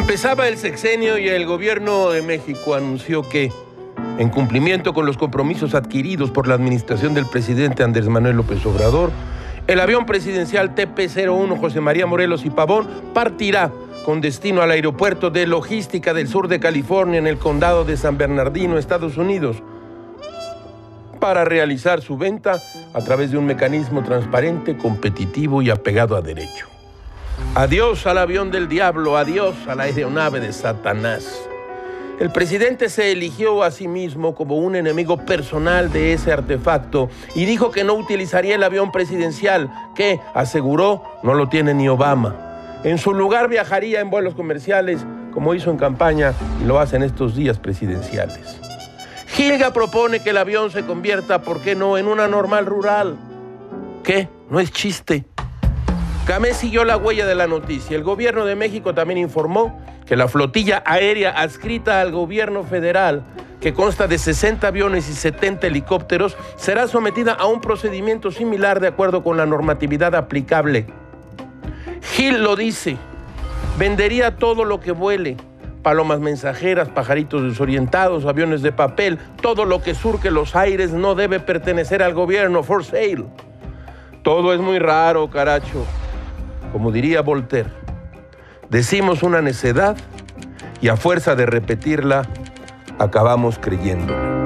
Empezaba el sexenio y el gobierno de México anunció que, en cumplimiento con los compromisos adquiridos por la administración del presidente Andrés Manuel López Obrador, el avión presidencial TP-01 José María Morelos y Pavón partirá con destino al aeropuerto de logística del sur de California en el condado de San Bernardino, Estados Unidos, para realizar su venta a través de un mecanismo transparente, competitivo y apegado a derecho. Adiós al avión del diablo, adiós a la aeronave de Satanás. El presidente se eligió a sí mismo como un enemigo personal de ese artefacto y dijo que no utilizaría el avión presidencial, que, aseguró, no lo tiene ni Obama. En su lugar viajaría en vuelos comerciales, como hizo en campaña y lo hace en estos días presidenciales. Gilga propone que el avión se convierta, ¿por qué no?, en una normal rural. ¿Qué? No es chiste. Camé siguió la huella de la noticia. El gobierno de México también informó que la flotilla aérea adscrita al gobierno federal, que consta de 60 aviones y 70 helicópteros, será sometida a un procedimiento similar de acuerdo con la normatividad aplicable. Gil lo dice, vendería todo lo que vuele, palomas mensajeras, pajaritos desorientados, aviones de papel, todo lo que surque los aires no debe pertenecer al gobierno, for sale. Todo es muy raro, caracho como diría Voltaire, decimos una necedad y a fuerza de repetirla acabamos creyéndola.